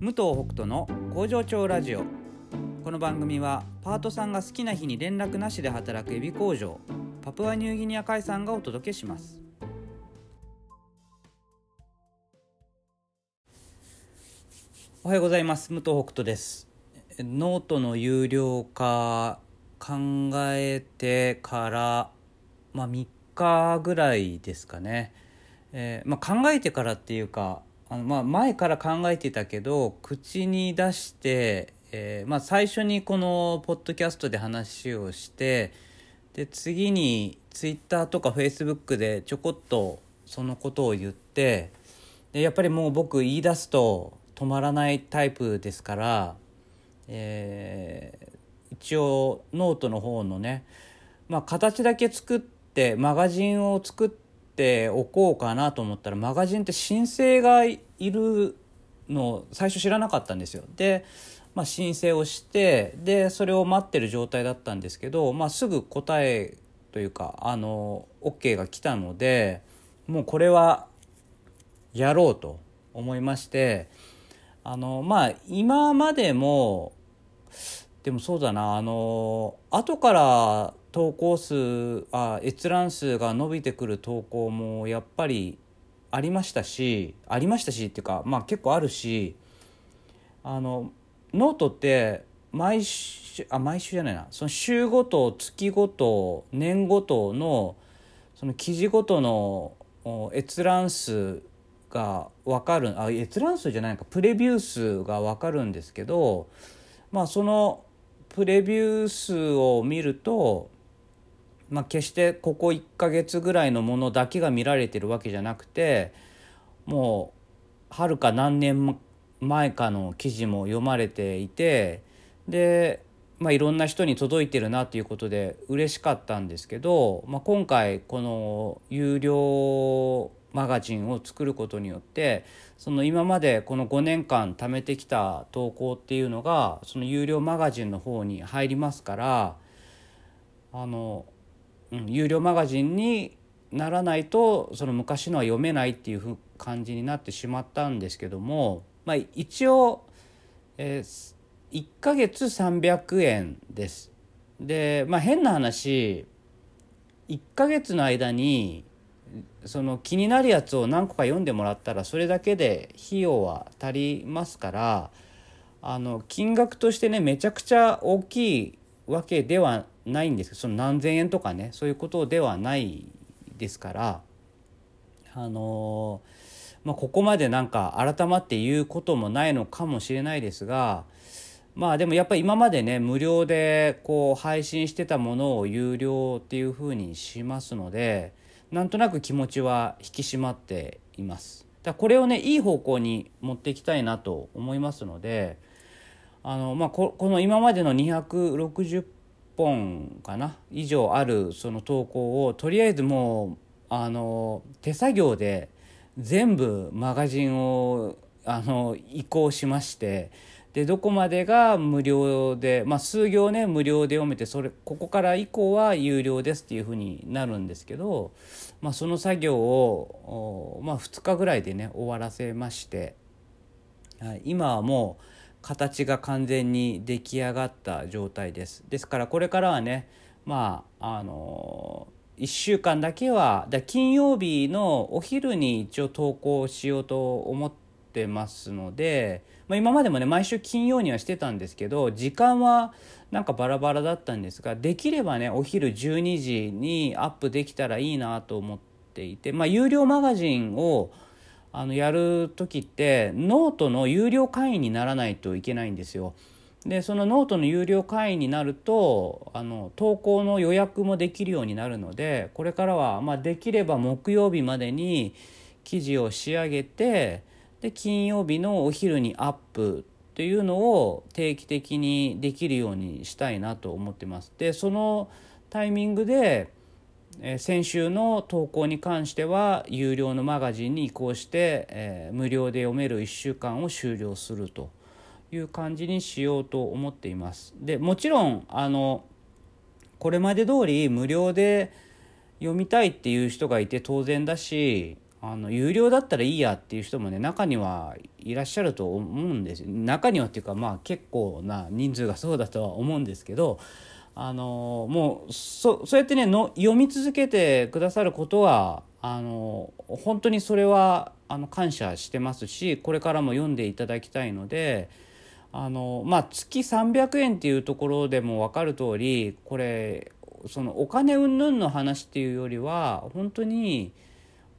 武藤北斗の工場長ラジオ。この番組はパートさんが好きな日に連絡なしで働くエビ工場パプアニューギニア海産がお届けします。おはようございます。武藤北斗です。ノートの有料化考えてからまあ3日ぐらいですかね、えーまあ、考えてからっていうかあのまあ前から考えてたけど口に出して、えーまあ、最初にこのポッドキャストで話をしてで次にツイッターとかフェイスブックでちょこっとそのことを言ってでやっぱりもう僕言い出すと止まらないタイプですから、えー一応ノートの方のね、まあ、形だけ作ってマガジンを作ってておこうかなと思ったらマガジンって申請がいるの最初知らなかったんですよ。で、まあ、申請をしてでそれを待ってる状態だったんですけど、まあ、すぐ答えというかあの OK が来たのでもうこれはやろうと思いましてあのまあ今までもでもそうだなあの後から投稿数あ閲覧数が伸びてくる投稿もやっぱりありましたしありましたしっていうかまあ結構あるしあのノートって毎週あ毎週じゃないな。その週ごと月ごと年ごとのその記事ごとの閲覧数が分かるあ閲覧数じゃないかプレビュー数が分かるんですけどまあそのプレビュー数を見ると、まあ、決してここ1ヶ月ぐらいのものだけが見られてるわけじゃなくてもうはるか何年前かの記事も読まれていてで、まあ、いろんな人に届いてるなということで嬉しかったんですけど、まあ、今回この有料マガジンを作ることによってその今までこの5年間貯めてきた投稿っていうのがその有料マガジンの方に入りますからあの、うん、有料マガジンにならないとその昔のは読めないっていう感じになってしまったんですけども、まあ、一応、えー、1ヶ月300円です。でまあ変な話1ヶ月の間にその気になるやつを何個か読んでもらったらそれだけで費用は足りますからあの金額としてねめちゃくちゃ大きいわけではないんですその何千円とかねそういうことではないですからあのまあここまでなんか改まって言うこともないのかもしれないですがまあでもやっぱり今までね無料でこう配信してたものを有料っていうふうにしますので。なんとなく気持ちは引き締まっていますだこれをねいい方向に持っていきたいなと思いますのであの、まあ、ここの今までの260本かな？以上あるその投稿をとりあえずもうあの手作業で全部マガジンをあの移行しましてでどこまでが無料で、まあ、数行ね無料で読めてそれここから以降は有料ですっていうふうになるんですけど、まあ、その作業を、まあ、2日ぐらいでね終わらせまして、はい、今はもう形が完全に出来上がった状態です。ですからこれからはねまああの1週間だけはだ金曜日のお昼に一応投稿しようと思ってますので。まあ、今までもね毎週金曜にはしてたんですけど時間はなんかバラバラだったんですができればねお昼12時にアップできたらいいなと思っていて、まあ、有料マガジンをあのやる時ってノートの有料会員にならないといけないんですよ。でそのノートの有料会員になるとあの投稿の予約もできるようになるのでこれからは、まあ、できれば木曜日までに記事を仕上げてで金曜日のお昼にアップっていうのを定期的にできるようにしたいなと思ってます。でそのタイミングで、え、先週の投稿に関しては有料のマガジンに移行して、え、無料で読める1週間を終了するという感じにしようと思っています。でもちろんあのこれまで通り無料で読みたいっていう人がいて当然だしあの有料だったらいいやっていう人もね中にはいらっしゃると思うんです中にはっていうかまあ結構な人数がそうだとは思うんですけどあのもうそそうやってねの読み続けてくださることはあの本当にそれはあの感謝してますしこれからも読んでいただきたいのであのまあ月300円っていうところでも分かる通りこれそのお金云々の話っていうよりは本当に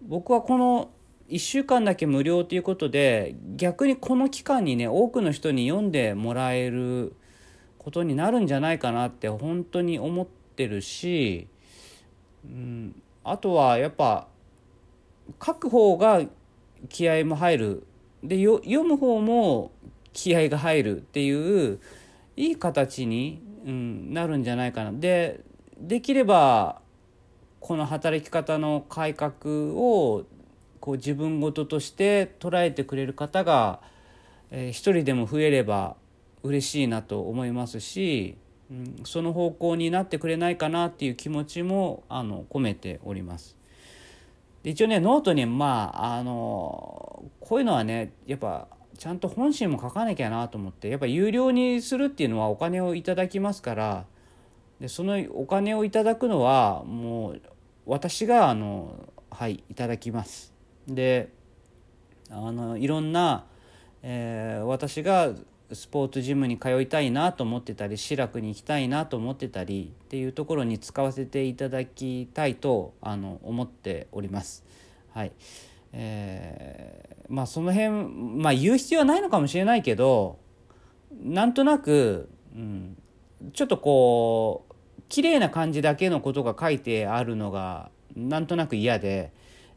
僕はこの1週間だけ無料ということで逆にこの期間にね多くの人に読んでもらえることになるんじゃないかなって本当に思ってるし、うん、あとはやっぱ書く方が気合も入るで読む方も気合が入るっていういい形に、うん、なるんじゃないかな。でできればこの働き方の改革をこう自分事として捉えてくれる方が、えー、一人でも増えれば嬉しいなと思いますし、うん、その方向になってくれないかなっていう気持ちもあの込めております。一応ねノートにまああのこういうのはねやっぱちゃんと本心も書かなきゃなと思ってやっぱ有料にするっていうのはお金をいただきますからでそのお金をいただくのはもう私があのはいいただきますであのいろんな、えー、私がスポーツジムに通いたいなと思ってたり志らくに行きたいなと思ってたりっていうところに使わせていただきたいとあの思っております。はいえー、まあその辺まあ言う必要はないのかもしれないけどなんとなく、うん、ちょっとこう綺麗な感じだけのことが書いてあるのがなんとなく嫌で、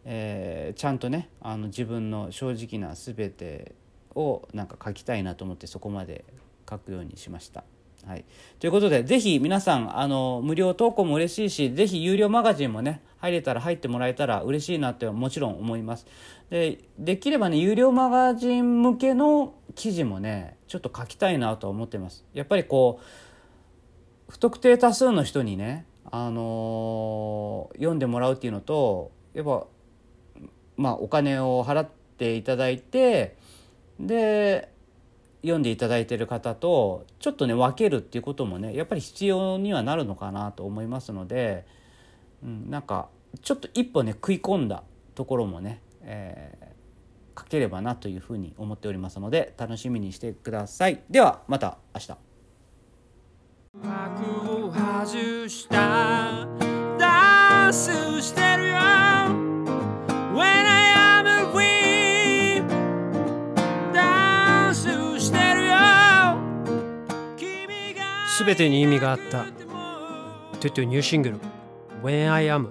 えー、ちゃんとねあの自分の正直な全てをなんか書きたいなと思ってそこまで書くようにしました。はい、ということでぜひ皆さんあの無料投稿も嬉しいしぜひ有料マガジンもね入れたら入ってもらえたら嬉しいなってもちろん思います。でできればね有料マガジン向けの記事もねちょっと書きたいなと思ってます。やっぱりこう不特定多数の人にね、あのー、読んでもらうっていうのとやっぱまあお金を払っていただいてで読んでいただいてる方とちょっとね分けるっていうこともねやっぱり必要にはなるのかなと思いますので、うん、なんかちょっと一歩ね食い込んだところもね、えー、書ければなというふうに思っておりますので楽しみにしてください。ではまた明日。幕を外したダンスしてるよ全てに意味があった。トゥトゥニューシングル When I am